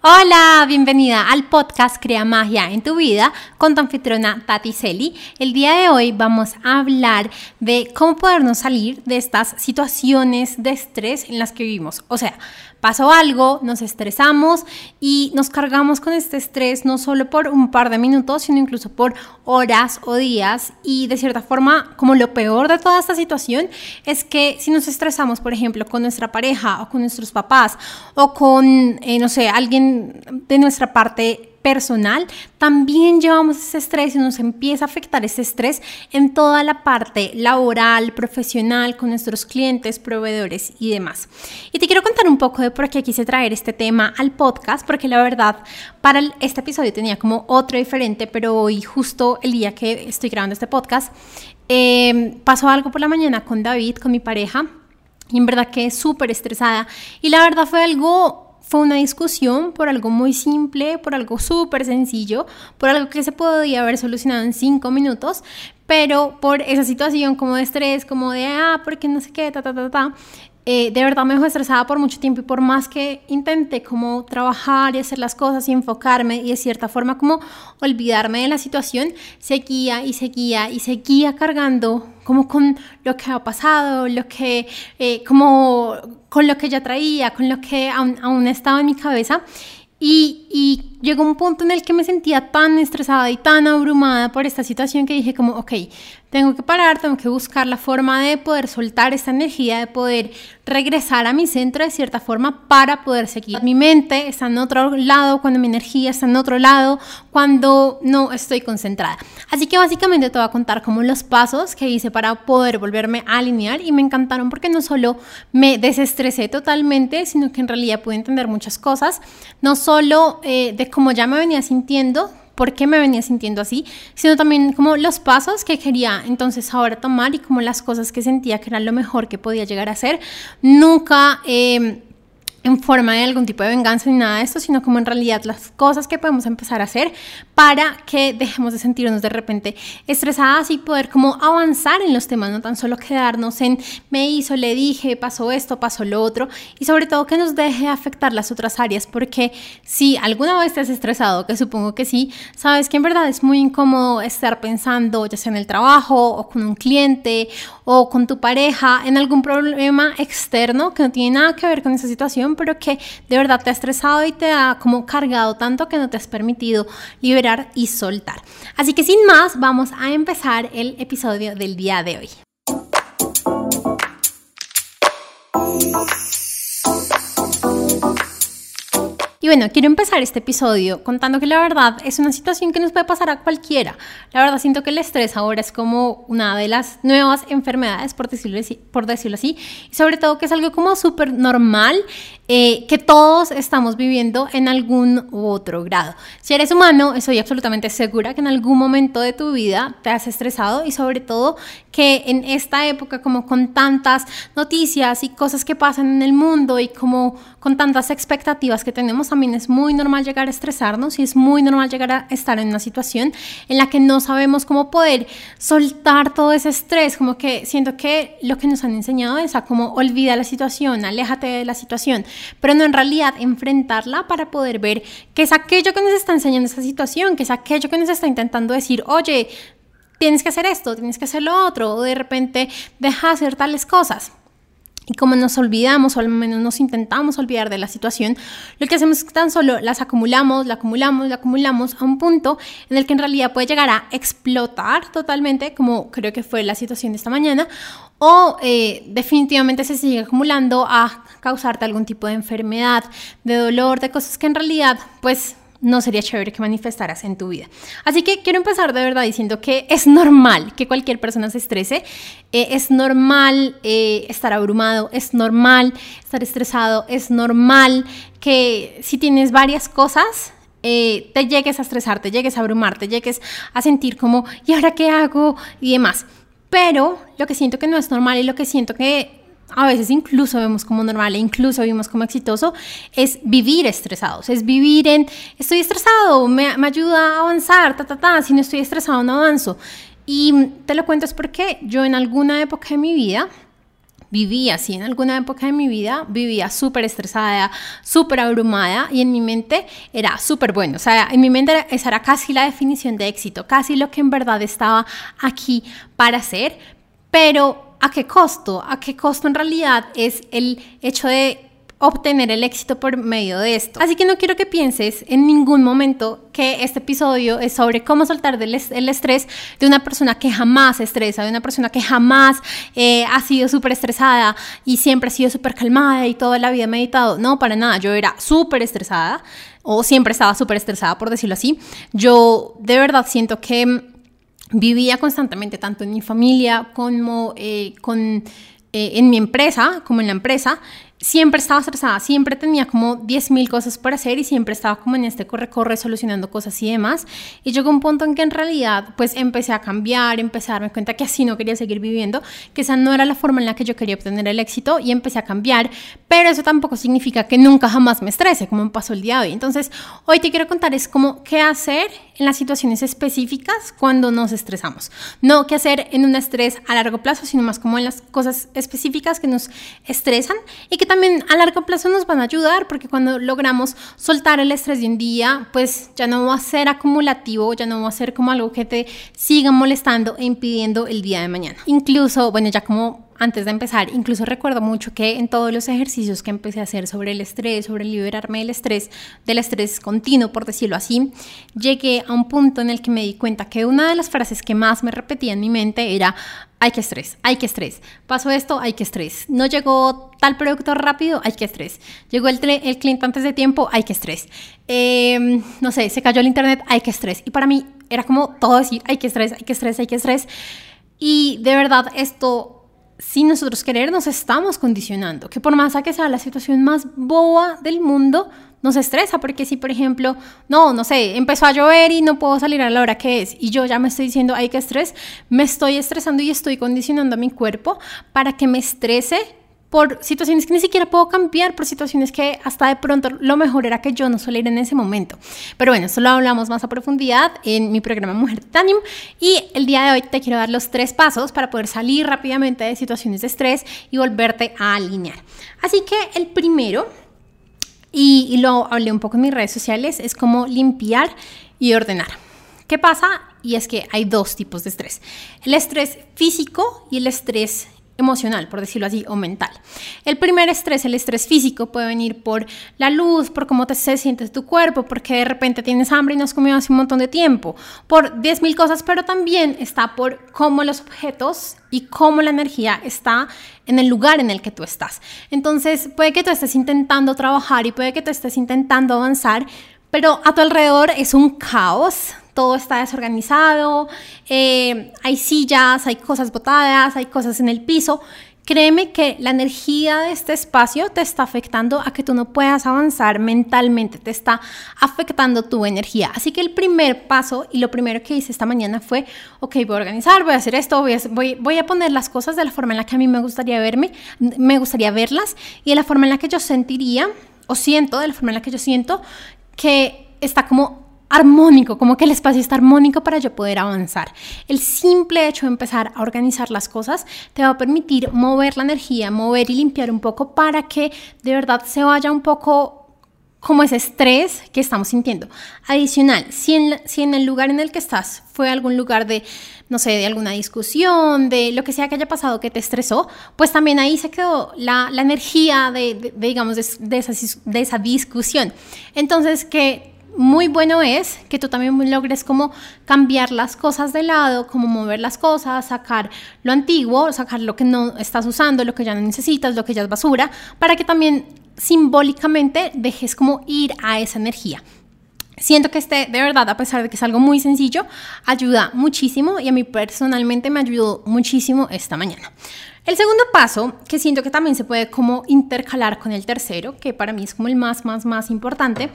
Hola, bienvenida al podcast Crea Magia en tu vida con tu anfitriona Tati Celi. El día de hoy vamos a hablar de cómo podernos salir de estas situaciones de estrés en las que vivimos. O sea, pasó algo, nos estresamos y nos cargamos con este estrés no solo por un par de minutos, sino incluso por horas o días. Y de cierta forma, como lo peor de toda esta situación es que si nos estresamos, por ejemplo, con nuestra pareja o con nuestros papás o con, eh, no sé, alguien de nuestra parte personal, también llevamos ese estrés y nos empieza a afectar ese estrés en toda la parte laboral, profesional, con nuestros clientes, proveedores y demás. Y te quiero contar un poco de por qué quise traer este tema al podcast, porque la verdad, para este episodio tenía como otro diferente, pero hoy justo el día que estoy grabando este podcast, eh, pasó algo por la mañana con David, con mi pareja, y en verdad que súper estresada. Y la verdad fue algo fue una discusión por algo muy simple, por algo súper sencillo, por algo que se podía haber solucionado en cinco minutos, pero por esa situación como de estrés, como de, ah, porque no sé qué, ta, ta, ta, ta, eh, de verdad me dejó estresada por mucho tiempo y por más que intenté como trabajar y hacer las cosas y enfocarme y de cierta forma como olvidarme de la situación, seguía y seguía y seguía cargando como con lo que ha pasado, lo que, eh, como con lo que ya traía, con lo que aún, aún estaba en mi cabeza. Y, y, llegó un punto en el que me sentía tan estresada y tan abrumada por esta situación que dije como, ok, tengo que parar, tengo que buscar la forma de poder soltar esta energía, de poder regresar a mi centro de cierta forma para poder seguir. Mi mente está en otro lado, cuando mi energía está en otro lado, cuando no estoy concentrada. Así que básicamente te voy a contar como los pasos que hice para poder volverme a alinear y me encantaron porque no solo me desestresé totalmente, sino que en realidad pude entender muchas cosas, no solo eh, de cómo ya me venía sintiendo, por qué me venía sintiendo así, sino también como los pasos que quería entonces ahora tomar y como las cosas que sentía que eran lo mejor que podía llegar a hacer. Nunca... Eh, en forma de algún tipo de venganza ni nada de esto, sino como en realidad las cosas que podemos empezar a hacer para que dejemos de sentirnos de repente estresadas y poder como avanzar en los temas, no tan solo quedarnos en me hizo, le dije, pasó esto, pasó lo otro, y sobre todo que nos deje afectar las otras áreas, porque si alguna vez estás estresado, que supongo que sí, sabes que en verdad es muy incómodo estar pensando, ya sea en el trabajo o con un cliente o con tu pareja, en algún problema externo que no tiene nada que ver con esa situación pero que de verdad te ha estresado y te ha como cargado tanto que no te has permitido liberar y soltar. Así que sin más, vamos a empezar el episodio del día de hoy. Y bueno, quiero empezar este episodio contando que la verdad es una situación que nos puede pasar a cualquiera. La verdad siento que el estrés ahora es como una de las nuevas enfermedades, por decirlo así, por decirlo así y sobre todo que es algo como súper normal eh, que todos estamos viviendo en algún u otro grado. Si eres humano, estoy absolutamente segura que en algún momento de tu vida te has estresado y sobre todo que en esta época como con tantas noticias y cosas que pasan en el mundo y como con tantas expectativas que tenemos, también es muy normal llegar a estresarnos y es muy normal llegar a estar en una situación en la que no sabemos cómo poder soltar todo ese estrés, como que siento que lo que nos han enseñado es a como olvida la situación, aléjate de la situación pero no en realidad enfrentarla para poder ver qué es aquello que nos está enseñando esa situación, qué es aquello que nos está intentando decir, oye, tienes que hacer esto, tienes que hacer lo otro, o de repente deja de hacer tales cosas. Y como nos olvidamos, o al menos nos intentamos olvidar de la situación, lo que hacemos es tan solo las acumulamos, la acumulamos, la acumulamos a un punto en el que en realidad puede llegar a explotar totalmente, como creo que fue la situación de esta mañana, o eh, definitivamente se sigue acumulando a causarte algún tipo de enfermedad, de dolor, de cosas que en realidad pues no sería chévere que manifestaras en tu vida. Así que quiero empezar de verdad diciendo que es normal que cualquier persona se estrese, eh, es normal eh, estar abrumado, es normal estar estresado, es normal que si tienes varias cosas, te llegues a estresar, te llegues a abrumar, te llegues a sentir como, ¿y ahora qué hago? y demás. Pero lo que siento que no es normal y lo que siento que a veces incluso vemos como normal e incluso vemos como exitoso, es vivir estresados, es vivir en, estoy estresado, me, me ayuda a avanzar, ta, ta, ta, si no estoy estresado no avanzo. Y te lo cuento es porque yo en alguna época de mi vida vivía así. En alguna época de mi vida vivía súper estresada, súper abrumada y en mi mente era súper bueno. O sea, en mi mente esa era casi la definición de éxito, casi lo que en verdad estaba aquí para hacer. Pero ¿a qué costo? ¿A qué costo en realidad es el hecho de obtener el éxito por medio de esto. Así que no quiero que pienses en ningún momento que este episodio es sobre cómo soltar el estrés de una persona que jamás estresa, de una persona que jamás eh, ha sido súper estresada y siempre ha sido súper calmada y toda la vida meditado. No, para nada, yo era súper estresada o siempre estaba súper estresada, por decirlo así. Yo de verdad siento que vivía constantemente, tanto en mi familia como eh, con, eh, en mi empresa, como en la empresa, siempre estaba estresada, siempre tenía como 10.000 cosas por hacer y siempre estaba como en este corre-corre solucionando cosas y demás. Y llegó un punto en que en realidad pues empecé a cambiar, empecé a darme cuenta que así no quería seguir viviendo, que esa no era la forma en la que yo quería obtener el éxito y empecé a cambiar, pero eso tampoco significa que nunca jamás me estrese, como me pasó el día de hoy. Entonces, hoy te quiero contar es como qué hacer en las situaciones específicas cuando nos estresamos. No qué hacer en un estrés a largo plazo, sino más como en las cosas específicas que nos estresan y que también a largo plazo nos van a ayudar porque cuando logramos soltar el estrés de un día, pues ya no va a ser acumulativo, ya no va a ser como algo que te siga molestando e impidiendo el día de mañana. Incluso, bueno, ya como antes de empezar, incluso recuerdo mucho que en todos los ejercicios que empecé a hacer sobre el estrés, sobre liberarme del estrés, del estrés continuo, por decirlo así, llegué a un punto en el que me di cuenta que una de las frases que más me repetía en mi mente era, hay que estrés, hay que estrés, pasó esto, hay que estrés, no llegó tal producto rápido, hay que estrés, llegó el, el cliente antes de tiempo, hay que estrés, em, no sé, se cayó el internet, hay que estrés. Y para mí era como todo decir, hay que estrés, hay que estrés, hay que estrés. Y de verdad esto sin nosotros querer nos estamos condicionando, que por más que sea la situación más boba del mundo, nos estresa, porque si por ejemplo, no, no sé, empezó a llover y no puedo salir a la hora que es y yo ya me estoy diciendo, hay que estrés, me estoy estresando y estoy condicionando a mi cuerpo para que me estrese por situaciones que ni siquiera puedo cambiar, por situaciones que hasta de pronto lo mejor era que yo no saliera en ese momento. Pero bueno, eso lo hablamos más a profundidad en mi programa Mujer Titanium y el día de hoy te quiero dar los tres pasos para poder salir rápidamente de situaciones de estrés y volverte a alinear. Así que el primero, y, y lo hablé un poco en mis redes sociales, es como limpiar y ordenar. ¿Qué pasa? Y es que hay dos tipos de estrés. El estrés físico y el estrés emocional, por decirlo así, o mental. El primer estrés, el estrés físico, puede venir por la luz, por cómo te sientes tu cuerpo, porque de repente tienes hambre y no has comido hace un montón de tiempo, por 10.000 cosas, pero también está por cómo los objetos y cómo la energía está en el lugar en el que tú estás. Entonces, puede que tú estés intentando trabajar y puede que tú estés intentando avanzar, pero a tu alrededor es un caos todo está desorganizado, eh, hay sillas, hay cosas botadas, hay cosas en el piso. Créeme que la energía de este espacio te está afectando a que tú no puedas avanzar mentalmente, te está afectando tu energía. Así que el primer paso y lo primero que hice esta mañana fue, ok, voy a organizar, voy a hacer esto, voy a, voy, voy a poner las cosas de la forma en la que a mí me gustaría verme, me gustaría verlas y de la forma en la que yo sentiría o siento, de la forma en la que yo siento que está como armónico, como que el espacio está armónico para yo poder avanzar. El simple hecho de empezar a organizar las cosas te va a permitir mover la energía, mover y limpiar un poco para que de verdad se vaya un poco como ese estrés que estamos sintiendo. Adicional, si en, si en el lugar en el que estás fue algún lugar de, no sé, de alguna discusión, de lo que sea que haya pasado que te estresó, pues también ahí se quedó la, la energía de, de, digamos, de, de, esa, de esa discusión. Entonces, que muy bueno es que tú también logres como cambiar las cosas de lado, como mover las cosas, sacar lo antiguo, sacar lo que no estás usando, lo que ya no necesitas, lo que ya es basura, para que también simbólicamente dejes como ir a esa energía. Siento que este, de verdad, a pesar de que es algo muy sencillo, ayuda muchísimo y a mí personalmente me ayudó muchísimo esta mañana. El segundo paso, que siento que también se puede como intercalar con el tercero, que para mí es como el más, más, más importante,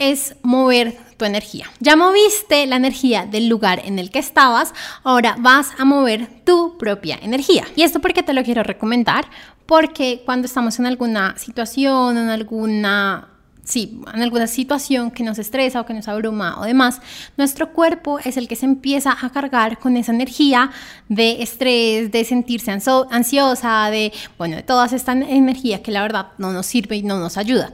es mover tu energía. Ya moviste la energía del lugar en el que estabas, ahora vas a mover tu propia energía. Y esto porque te lo quiero recomendar, porque cuando estamos en alguna situación, en alguna sí, en alguna situación que nos estresa o que nos abruma o demás, nuestro cuerpo es el que se empieza a cargar con esa energía de estrés, de sentirse ansiosa, de, bueno, de toda esta energía que la verdad no nos sirve y no nos ayuda.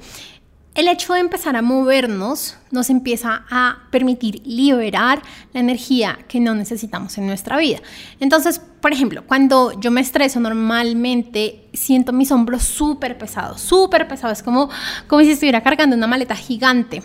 El hecho de empezar a movernos nos empieza a permitir liberar la energía que no necesitamos en nuestra vida. Entonces, por ejemplo, cuando yo me estreso normalmente siento mis hombros súper pesados, súper pesados, es como, como si estuviera cargando una maleta gigante.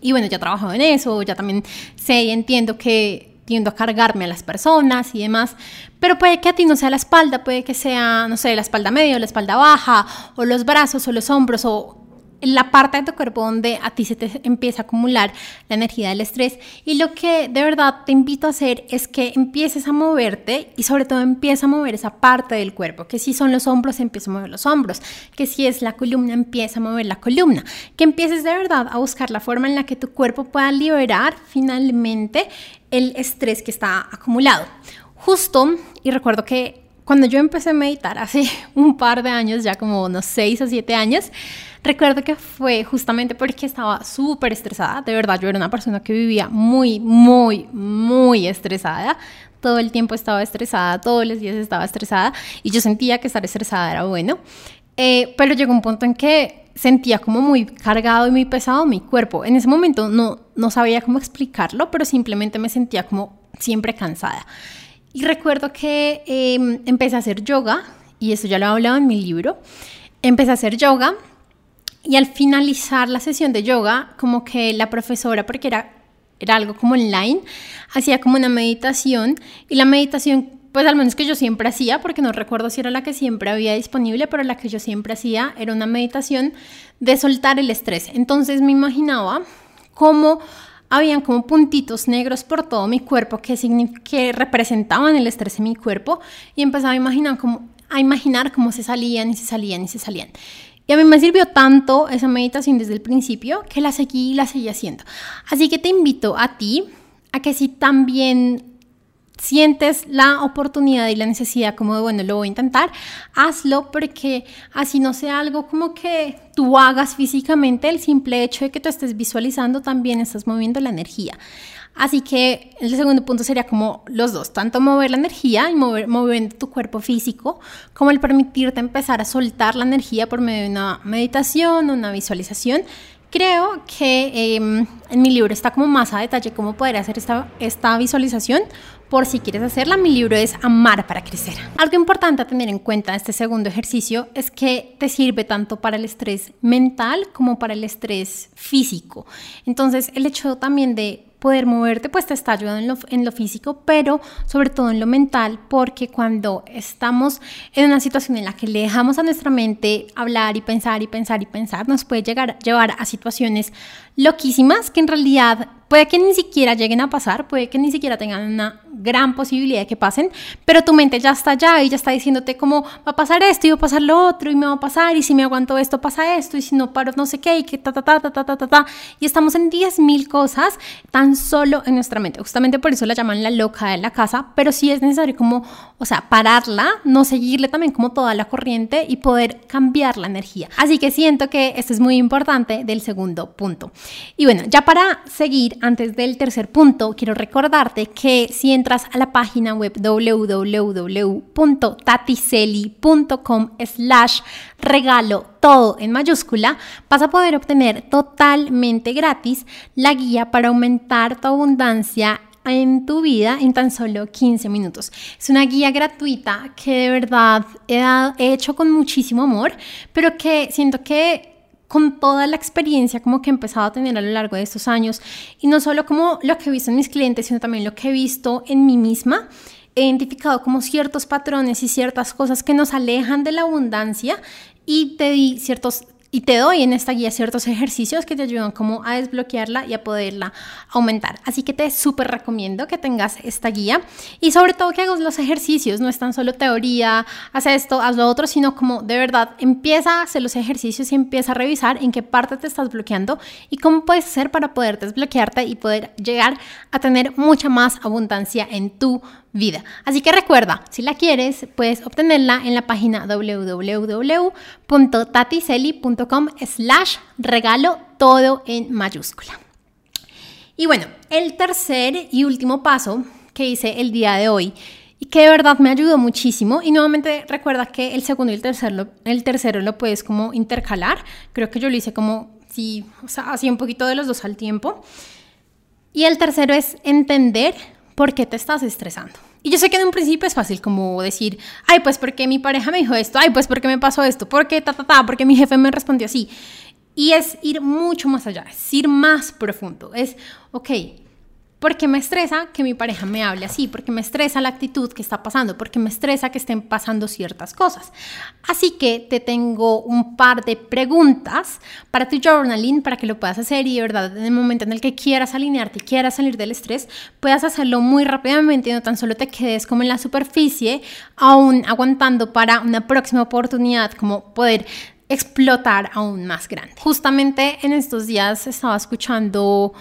Y bueno, ya he trabajado en eso, ya también sé y entiendo que tiendo a cargarme a las personas y demás, pero puede que a ti no sea la espalda, puede que sea, no sé, la espalda media o la espalda baja, o los brazos o los hombros, o la parte de tu cuerpo donde a ti se te empieza a acumular la energía del estrés. Y lo que de verdad te invito a hacer es que empieces a moverte y sobre todo empieza a mover esa parte del cuerpo. Que si son los hombros, empieza a mover los hombros. Que si es la columna, empieza a mover la columna. Que empieces de verdad a buscar la forma en la que tu cuerpo pueda liberar finalmente el estrés que está acumulado. Justo, y recuerdo que cuando yo empecé a meditar hace un par de años, ya como unos 6 o 7 años, recuerdo que fue justamente porque estaba súper estresada. De verdad, yo era una persona que vivía muy, muy, muy estresada. Todo el tiempo estaba estresada, todos los días estaba estresada y yo sentía que estar estresada era bueno. Eh, pero llegó un punto en que sentía como muy cargado y muy pesado mi cuerpo. En ese momento no, no sabía cómo explicarlo, pero simplemente me sentía como siempre cansada. Y recuerdo que em, empecé a hacer yoga, y eso ya lo he hablado en mi libro. Empecé a hacer yoga y al finalizar la sesión de yoga, como que la profesora, porque era, era algo como online, hacía como una meditación y la meditación, pues al menos que yo siempre hacía, porque no recuerdo si era la que siempre había disponible, pero la que yo siempre hacía era una meditación de soltar el estrés. Entonces me imaginaba cómo habían como puntitos negros por todo mi cuerpo que, representaban el estrés en mi cuerpo y empezaba a imaginar, cómo, a imaginar cómo se salían y se salían y se salían. Y a mí me sirvió tanto esa meditación desde el principio que la seguí y la seguí haciendo. Así que te invito a ti a que si también sientes la oportunidad y la necesidad como de, bueno, lo voy a intentar, hazlo porque así no sea algo como que tú hagas físicamente, el simple hecho de que tú estés visualizando también estás moviendo la energía. Así que el segundo punto sería como los dos, tanto mover la energía y mover, moviendo tu cuerpo físico, como el permitirte empezar a soltar la energía por medio de una meditación, una visualización Creo que em, en mi libro está como más a detalle cómo poder hacer esta, esta visualización. Por si quieres hacerla, mi libro es Amar para Crecer. Algo importante a tener en cuenta de este segundo ejercicio es que te sirve tanto para el estrés mental como para el estrés físico. Entonces, el hecho también de poder moverte pues te está ayudando en lo, en lo, físico, pero sobre todo en lo mental, porque cuando estamos en una situación en la que le dejamos a nuestra mente hablar y pensar y pensar y pensar, nos puede llegar, llevar a situaciones loquísimas que en realidad puede que ni siquiera lleguen a pasar, puede que ni siquiera tengan una gran posibilidad de que pasen, pero tu mente ya está allá y ya está diciéndote cómo va a pasar esto y va a pasar lo otro y me va a pasar y si me aguanto esto pasa esto y si no paro no sé qué y que ta ta ta ta ta ta ta, y estamos en 10.000 cosas tan solo en nuestra mente. Justamente por eso la llaman la loca de la casa, pero sí es necesario como, o sea, pararla, no seguirle también como toda la corriente y poder cambiar la energía. Así que siento que esto es muy importante del segundo punto. Y bueno, ya para seguir antes del tercer punto, quiero recordarte que si entras a la página web www.taticeli.com slash regalo todo en mayúscula, vas a poder obtener totalmente gratis la guía para aumentar tu abundancia en tu vida en tan solo 15 minutos. Es una guía gratuita que de verdad he, he hecho con muchísimo amor, pero que siento que con toda la experiencia como que he empezado a tener a lo largo de estos años y no solo como lo que he visto en mis clientes, sino también lo que he visto en mí misma, he identificado como ciertos patrones y ciertas cosas que nos alejan de la abundancia y te di ciertos y te doy en esta guía ciertos ejercicios que te ayudan como a desbloquearla y a poderla aumentar. Así que te súper recomiendo que tengas esta guía y sobre todo que hagas los ejercicios. No es tan solo teoría, haz esto, haz lo otro, sino como de verdad empieza a hacer los ejercicios y empieza a revisar en qué parte te estás bloqueando y cómo puedes hacer para poder desbloquearte y poder llegar a tener mucha más abundancia en tu vida. Así que recuerda, si la quieres, puedes obtenerla en la página www.tatiseli.com slash regalo todo en mayúscula. Y bueno, el tercer y último paso que hice el día de hoy y que de verdad me ayudó muchísimo. Y nuevamente recuerda que el segundo y el tercero, el tercero lo puedes como intercalar. Creo que yo lo hice como, sí, o sea, así un poquito de los dos al tiempo. Y el tercero es entender por qué te estás estresando. Y yo sé que en un principio es fácil como decir, ay, pues porque mi pareja me dijo esto, ay, pues porque me pasó esto, porque ta, ta, ta, porque mi jefe me respondió así. Y es ir mucho más allá, es ir más profundo. Es, ok, ¿por qué me estresa que mi pareja me hable así? ¿Por qué me estresa la actitud que está pasando? ¿Por qué me estresa que estén pasando ciertas cosas? Así que te tengo un par de preguntas para tu journaling para que lo puedas hacer y de verdad en el momento en el que quieras alinearte y quieras salir del estrés, puedas hacerlo muy rápidamente y no tan solo te quedes como en la superficie, aún aguantando para una próxima oportunidad, como poder explotar aún más grande. Justamente en estos días estaba escuchando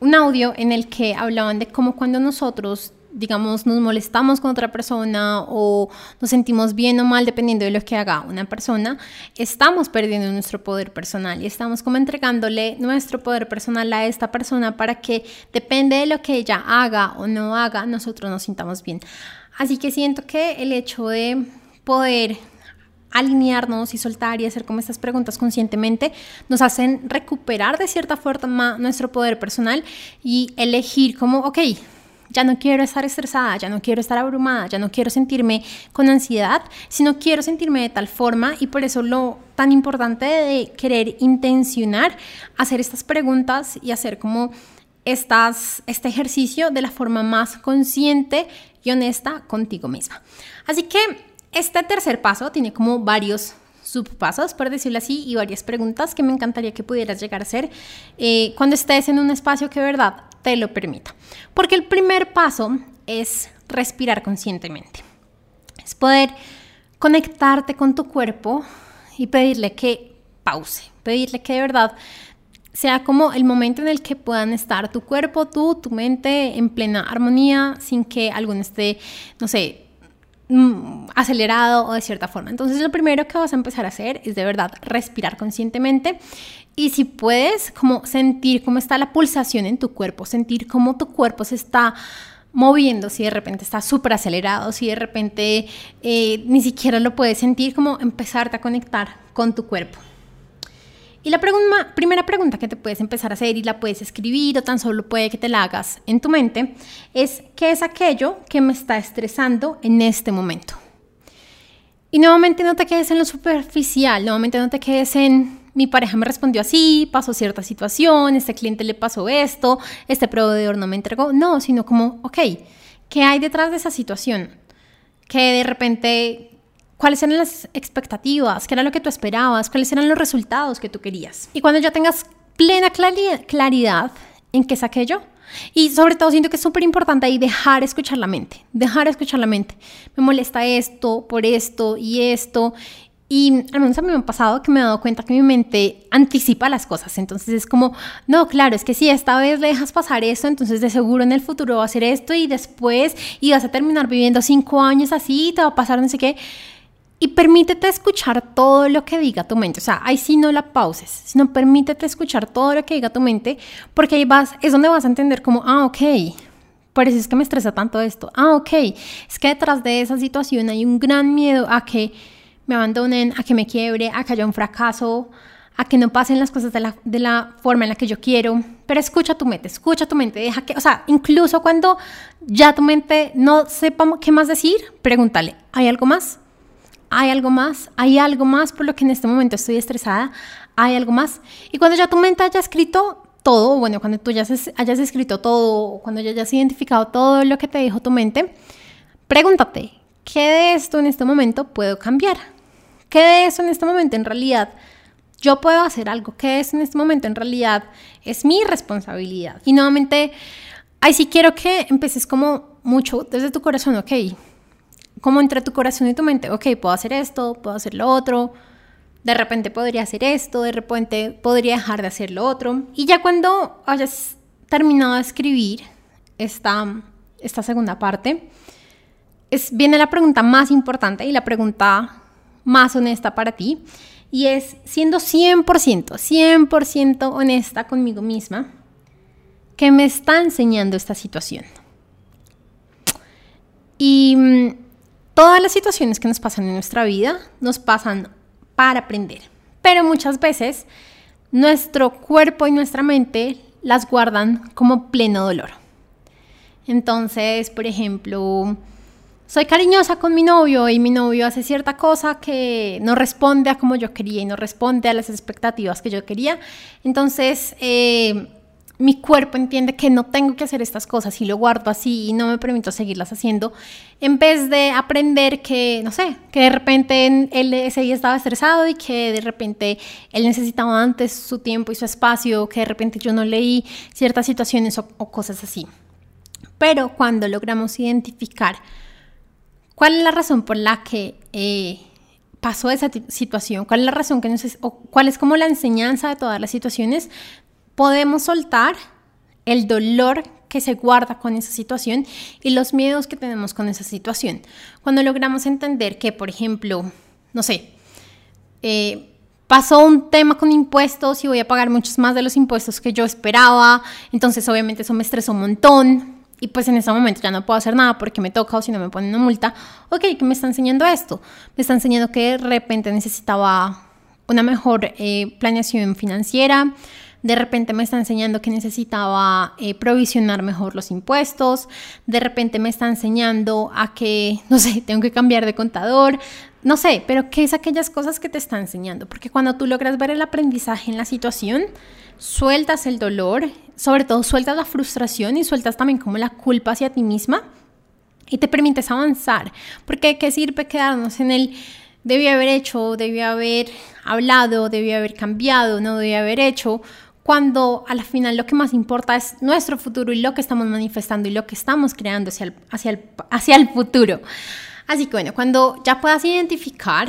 un audio en el que hablaban de cómo cuando nosotros digamos, nos molestamos con otra persona o nos sentimos bien o mal dependiendo de lo que haga una persona, estamos perdiendo nuestro poder personal y estamos como entregándole nuestro poder personal a esta persona para que depende de lo que ella haga o no haga, nosotros nos sintamos bien. Así que siento que el hecho de poder alinearnos y soltar y hacer como estas preguntas conscientemente nos hacen recuperar de cierta forma nuestro poder personal y elegir como, ok, ya no quiero estar estresada, ya no quiero estar abrumada, ya no quiero sentirme con ansiedad, sino quiero sentirme de tal forma y por eso lo tan importante de querer intencionar hacer estas preguntas y hacer como estas, este ejercicio de la forma más consciente y honesta contigo misma. Así que este tercer paso tiene como varios subpasos, por decirlo así, y varias preguntas que me encantaría que pudieras llegar a hacer eh, cuando estés en un espacio que de verdad te lo permita. Porque el primer paso es respirar conscientemente. Es poder conectarte con tu cuerpo y pedirle que pause, pedirle que de verdad sea como el momento en el que puedan estar tu cuerpo, tú, tu mente en plena armonía, sin que alguno esté, no sé, Mm, acelerado o de cierta forma. Entonces lo primero que vas a empezar a hacer es de verdad respirar conscientemente y si puedes como sentir cómo está la pulsación en tu cuerpo, sentir cómo tu cuerpo se está moviendo, si de repente está súper acelerado, si de repente eh, ni siquiera lo puedes sentir, como empezarte a conectar con tu cuerpo. Y la primera pregunta que te puedes empezar a hacer y la puedes escribir o tan solo puede que te la hagas en tu mente es ¿qué es aquello que me está estresando en este momento? Y nuevamente no te quedes en lo superficial, nuevamente no te quedes en mi pareja me respondió así, pasó cierta situación, este cliente le pasó esto, este proveedor no me entregó, no, sino como, ok, ¿qué hay detrás de esa situación? Que de repente cuáles eran las expectativas, qué era lo que tú esperabas, cuáles eran los resultados que tú querías. Y cuando ya tengas plena claridad en qué es aquello, y sobre todo siento que es súper importante ahí dejar escuchar la mente, dejar escuchar la mente. Me molesta esto, por esto y esto. Y al menos a mí me ha pasado que me he dado cuenta que mi mente anticipa las cosas. Entonces es como, no, claro, es que si esta vez le dejas pasar esto, entonces de seguro en el futuro va a ser esto y después y vas a terminar viviendo cinco años así y te va a pasar no sé qué. Y permítete escuchar todo lo que diga tu mente. O sea, ahí sí no la pauses, sino permítete escuchar todo lo que diga tu mente, porque ahí vas, es donde vas a entender como, ah, ok, por eso es que me estresa tanto esto. Ah, ok, es que detrás de esa situación hay un gran miedo a que me abandonen, a que me quiebre, a que haya un fracaso, a que no pasen las cosas de la, de la forma en la que yo quiero. Pero escucha tu mente, escucha tu mente, deja que, o sea, incluso cuando ya tu mente no sepa qué más decir, pregúntale, ¿hay algo más? Hay algo más, hay algo más por lo que en este momento estoy estresada, hay algo más. Y cuando ya tu mente haya escrito todo, bueno, cuando tú ya hayas escrito todo, cuando ya hayas identificado todo lo que te dijo tu mente, pregúntate, ¿qué de esto en este momento puedo cambiar? ¿Qué de eso en este momento en realidad yo puedo hacer algo? ¿Qué de eso en este momento en realidad es mi responsabilidad? Y nuevamente, ahí sí quiero que empeces como mucho desde tu corazón, ok, como entre tu corazón y tu mente, ok, puedo hacer esto, puedo hacer lo otro, de repente podría hacer esto, de repente podría dejar de hacer lo otro. Y ya cuando hayas terminado de escribir esta, esta segunda parte, es, viene la pregunta más importante y la pregunta más honesta para ti. Y es siendo 100%, 100% honesta conmigo misma, ¿qué me está enseñando esta situación? Y mm, todas las situaciones que nos pasan en nuestra vida nos pasan para aprender. Pero muchas veces nuestro cuerpo y nuestra mente las guardan como pleno dolor. Entonces, por ejemplo, soy cariñosa con mi novio y mi novio hace cierta cosa que no responde a como yo quería y no responde a las expectativas que yo quería. Entonces, eh, mi cuerpo entiende que no tengo que hacer estas cosas y lo guardo así y no me permito seguirlas haciendo, en vez de aprender que, no sé, que de repente él ese día estaba estresado y que de repente él necesitaba antes su tiempo y su espacio, que de repente yo no leí ciertas situaciones o, cosas así. Pero cuando logramos identificar ¿Cuál es la razón por la que eh, pasó esa situación? ¿Cuál es la razón que nos o cuál es como la enseñanza de todas las situaciones? Podemos soltar el dolor que se guarda con esa situación y los miedos que tenemos con esa situación. Cuando logramos entender que, por ejemplo, no sé, eh, pasó un tema con impuestos y voy a pagar muchos más de los impuestos que yo esperaba, entonces obviamente eso me estresó un montón, y pues en ese momento ya no puedo hacer nada porque me toca o si no me ponen una multa. Ok, ¿qué me está enseñando esto? Me está enseñando que de repente necesitaba una mejor eh, planeación financiera, de repente me está enseñando que necesitaba eh, provisionar mejor los impuestos, de repente me está enseñando a que, no sé, tengo que cambiar de contador, no sé, pero ¿qué es aquellas cosas que te está enseñando? Porque cuando tú logras ver el aprendizaje en la situación, sueltas el dolor, sobre todo sueltas la frustración y sueltas también como la culpa hacia ti misma y te permites avanzar. Porque ¿qué sirve quedarnos en el debí haber hecho, debí haber hablado, debí haber cambiado, no debí haber hecho? Cuando al final lo que más importa es nuestro futuro y lo que estamos manifestando y lo que estamos creando hacia el, hacia el, hacia el futuro. Así que bueno, cuando ya puedas identificar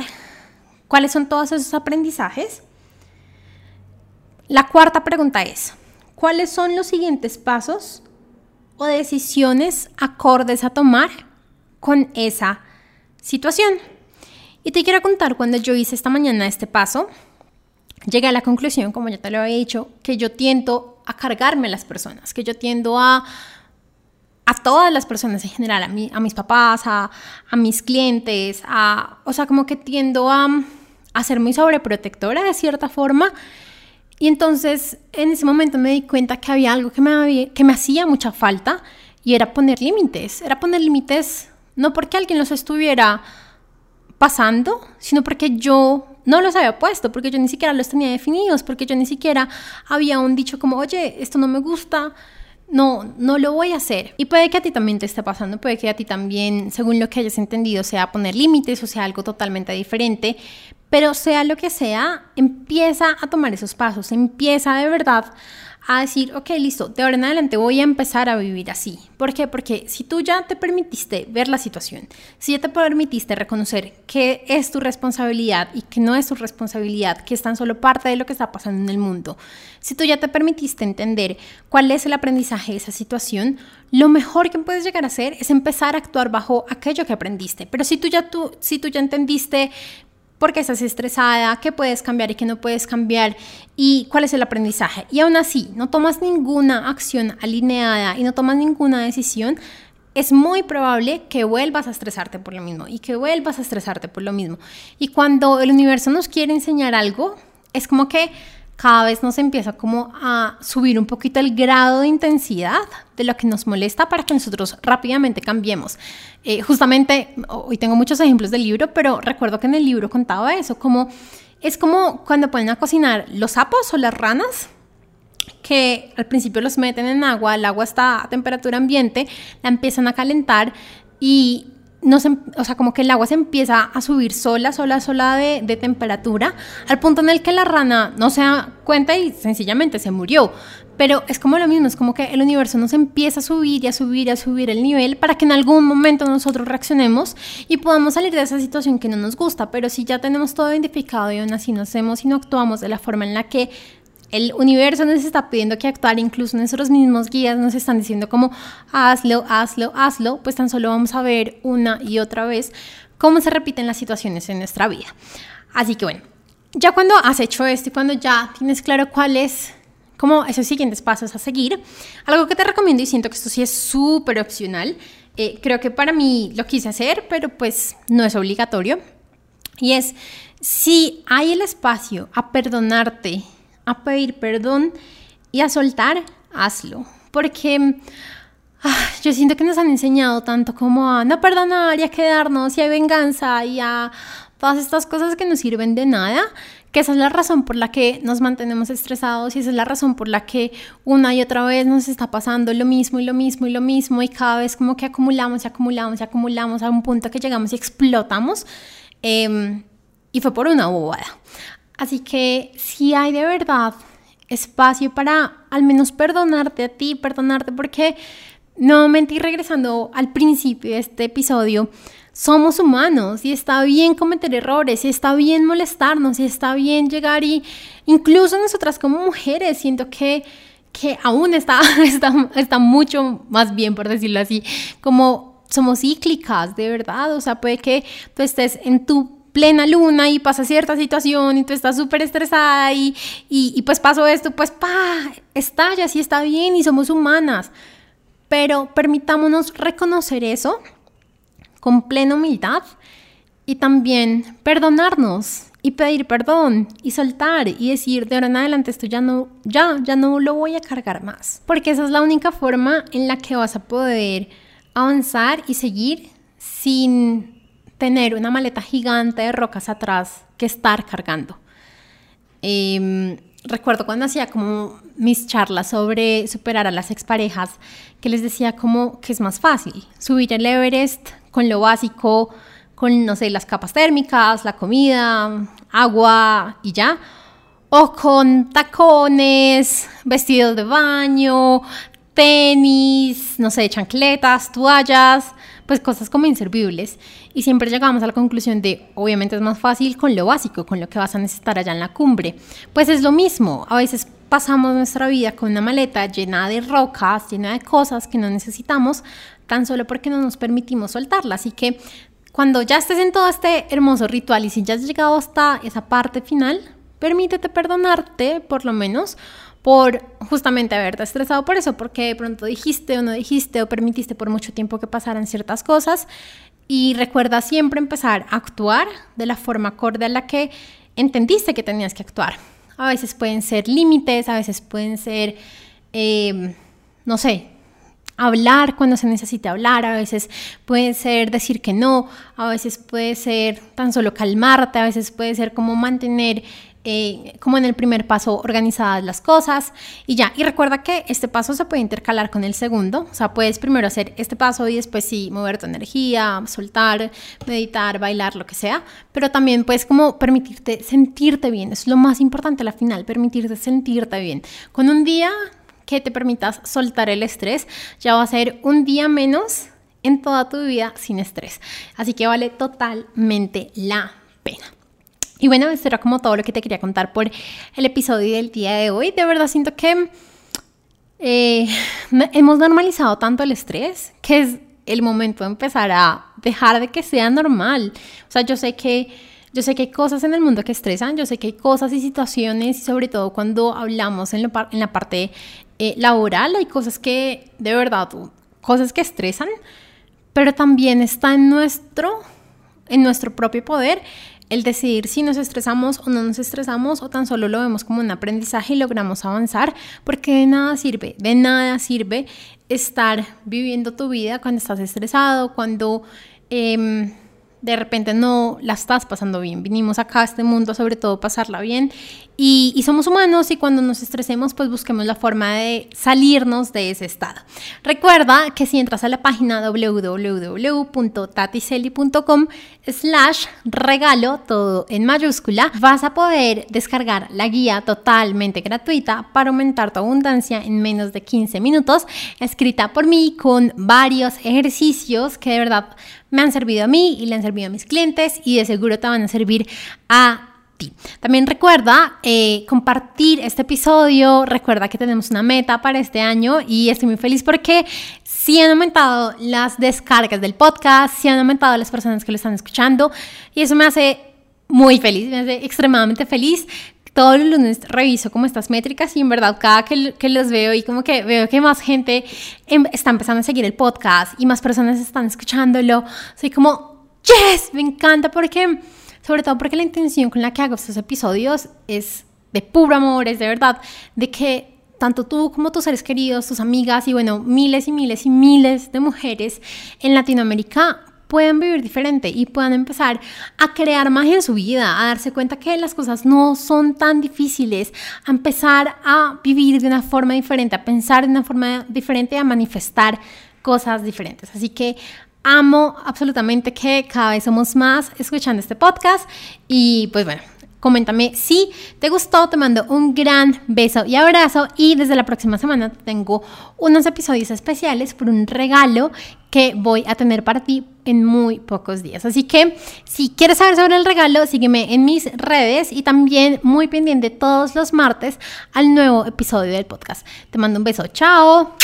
cuáles son todos esos aprendizajes, la cuarta pregunta es, ¿cuáles son los siguientes pasos o decisiones acordes a tomar con esa situación? Y te quiero contar cuando yo hice esta mañana este paso, llegué a la conclusión, como ya te lo había dicho, que yo tiendo a cargarme a las personas, que yo tiendo a a todas las personas en general, a, a mis papás, a, a, mis clientes, a, o sea, como que tiendo a, a ser muy sobreprotectora de cierta forma y entonces en ese momento me di cuenta que había algo que me, que me hacía mucha falta y era poner límites. Era poner límites no porque alguien los estuviera pasando, sino porque yo no los había puesto, porque yo ni siquiera los tenía definidos, porque yo ni siquiera había un dicho como, oye, esto no me gusta, no, no lo voy a hacer. Y puede que a ti también te esté pasando, puede que a ti también, según lo que hayas entendido, sea poner límites o sea algo totalmente diferente, pero sea lo que sea, empieza a tomar esos pasos, empieza de verdad a decir, ok, listo, de ahora en adelante voy a empezar a vivir así. ¿Por qué? Porque si tú ya te permitiste ver la situación, si ya te permitiste reconocer que es tu responsabilidad y que no es tu responsabilidad, que es tan solo parte de lo que está pasando en el mundo, si tú ya te permitiste entender cuál es el aprendizaje de esa situación, lo mejor que puedes llegar a hacer es empezar a actuar bajo aquello que aprendiste. Pero si tú ya, tú, si tú ya entendiste por qué estás estresada, qué puedes cambiar y qué no puedes cambiar y cuál es el aprendizaje. Y aún así, no tomas ninguna acción alineada y no tomas ninguna decisión, es muy probable que vuelvas a estresarte por lo mismo y que vuelvas a estresarte por lo mismo. Y cuando el universo nos quiere enseñar algo, es como que cada vez nos empieza como a subir un poquito el grado de intensidad de lo que nos molesta para que nosotros rápidamente cambiemos. Eh, justamente, hoy tengo muchos ejemplos del libro, pero recuerdo que en el libro contaba eso, como es como cuando ponen a cocinar los sapos o las ranas, que al principio los meten en agua, el agua está a temperatura ambiente, la empiezan a calentar y no o sea, como que el agua se empieza a subir sola, sola, sola de, de, temperatura, al punto en el que la rana no se da cuenta y sencillamente se murió. Pero es como lo mismo, es como que el universo nos empieza a subir y a subir y a subir el nivel para que en algún momento nosotros reaccionemos y podamos salir de esa situación que no nos gusta. Pero si ya tenemos todo identificado y aún así no hacemos y no actuamos de la forma en la que el universo nos está pidiendo que actuar, incluso nuestros mismos guías nos están diciendo como hazlo, hazlo, hazlo, pues tan solo vamos a ver una y otra vez cómo se repiten las situaciones en nuestra vida. Así que bueno, ya cuando has hecho esto y cuando ya tienes claro cuál es como esos siguientes pasos a seguir, algo que te recomiendo y siento que esto sí es súper opcional, eh, creo que para mí lo quise hacer, pero pues no es obligatorio, y es si hay el espacio a perdonarte, a pedir perdón y a soltar, hazlo, porque... Ah, yo siento que nos han enseñado tanto como a no perdonar y a quedarnos y a venganza y a todas estas cosas que no sirven de nada, que esa es la razón por la que nos mantenemos estresados y esa es la razón por la que una y otra vez nos está pasando lo mismo y lo mismo y lo mismo y cada vez como que acumulamos y acumulamos y acumulamos a un punto que llegamos y explotamos em, y fue por una bobada. Así que si hay de verdad espacio para al menos perdonarte a ti, perdonarte porque nuevamente y regresando al principio de este episodio, somos humanos y está bien cometer errores y está bien molestarnos y está bien llegar y incluso nosotras como mujeres siento que, que aún está, está, está mucho más bien por decirlo así, como somos cíclicas de verdad, o sea, puede que tú estés en tu plena luna y pasa cierta situación y tú estás súper estresada y, y, y, pues pasó esto, pues pa, estalla, sí está bien y somos humanas. Pero permitámonos reconocer eso con plena humildad y también perdonarnos y pedir perdón y soltar y decir de ahora en adelante esto ya no ya ya no lo voy a cargar más porque esa es la única forma en la que vas a poder avanzar y seguir sin tener una maleta gigante de rocas atrás que estar cargando em, recuerdo cuando hacía como mis charlas sobre superar a las exparejas que les decía como que es más fácil subir el Everest con lo básico, con, no sé, las capas térmicas, la comida, agua y ya. O con tacones, vestidos de baño, tenis, no sé, chancletas, toallas, pues cosas como inservibles. Y siempre llegamos a la conclusión de, obviamente es más fácil con lo básico, con lo que vas a necesitar allá en la cumbre. Pues es lo mismo, a veces pasamos nuestra vida con una maleta llena de rocas, llena de cosas que no necesitamos, tan solo porque no nos permitimos soltarla. Así que cuando ya estés en todo este hermoso ritual y si ya has llegado hasta esa parte final, permítete perdonarte, por lo menos, por justamente haberte estresado por eso, porque de pronto dijiste o no dijiste o permitiste por mucho tiempo que pasaran ciertas cosas. Y recuerda siempre empezar a actuar de la forma acorde a la que entendiste que tenías que actuar. A veces pueden ser límites, a veces pueden ser, eh, no sé, hablar cuando se necesite hablar, a veces puede ser decir que no, a veces puede ser tan solo calmarte, a veces puede ser como mantener eh, como en el primer paso organizadas las cosas y ya. Y recuerda que este paso se puede intercalar con el segundo, o sea, puedes primero hacer este paso y después sí mover tu energía, soltar, meditar, bailar, lo que sea, pero también puedes como permitirte sentirte bien, es lo más importante al final, permitirte sentirte bien. Con un día que te permitas soltar el estrés, ya va a ser un día menos en toda tu vida sin estrés. Así que vale totalmente la pena. Y bueno, esto era como todo lo que te quería contar por el episodio del día de hoy. De verdad siento que eh, hemos normalizado tanto el estrés que es el momento de empezar a dejar de que sea normal. O sea, yo sé que yo sé que hay cosas en el mundo que estresan, yo sé que hay cosas y situaciones, y sobre todo cuando hablamos en, en la parte eh, laboral, hay cosas que, de verdad, cosas que estresan, pero también está en nuestro, en nuestro propio poder el decidir si nos estresamos o no nos estresamos o tan solo lo vemos como un aprendizaje y logramos avanzar, porque de nada sirve, de nada sirve estar viviendo tu vida cuando estás estresado, cuando... Em, de repente no la estás pasando bien. Vinimos acá a este mundo sobre todo pasarla bien y, somos humanos y cuando nos estresemos pues busquemos la forma de salirnos de ese estado. Recuerda que si entras a la página www.tatiseli.com slash regalo, todo en mayúscula, vas a poder descargar la guía totalmente gratuita para aumentar tu abundancia en menos de 15 minutos, escrita por mí con varios ejercicios que de verdad me han servido a mí y le han servido a mis clientes y de seguro te van a servir a ti. También recuerda eh, compartir este episodio, recuerda que tenemos una meta para este año y estoy muy feliz porque sí han aumentado las descargas del podcast, sí han aumentado las personas que lo están escuchando y eso me hace muy feliz, me hace extremadamente feliz todos los lunes reviso como estas métricas y en verdad cada que, que los veo y como que veo que más gente em, está empezando a seguir el podcast y más personas están escuchándolo, soy como, yes, me encanta porque, sobre todo porque la intención con la que hago estos episodios es de puro amor, es de verdad, de que tanto tú como tus seres queridos, tus amigas y bueno, miles y miles y miles de mujeres en Latinoamérica pueden vivir diferente y puedan empezar a crear magia en su vida, a darse cuenta que las cosas no son tan difíciles, a empezar a vivir de una forma diferente, a pensar de una forma diferente, a manifestar cosas diferentes. Así que amo absolutamente que cada vez somos más escuchando este podcast y pues bueno, Coméntame si te gustó, te mando un gran beso y abrazo y desde la próxima semana tengo unos episodios especiales por un regalo que voy a tener para ti en muy pocos días. Así que si quieres saber sobre el regalo, sígueme en mis redes y también muy pendiente todos los martes al nuevo episodio del podcast. Te mando un beso, chao.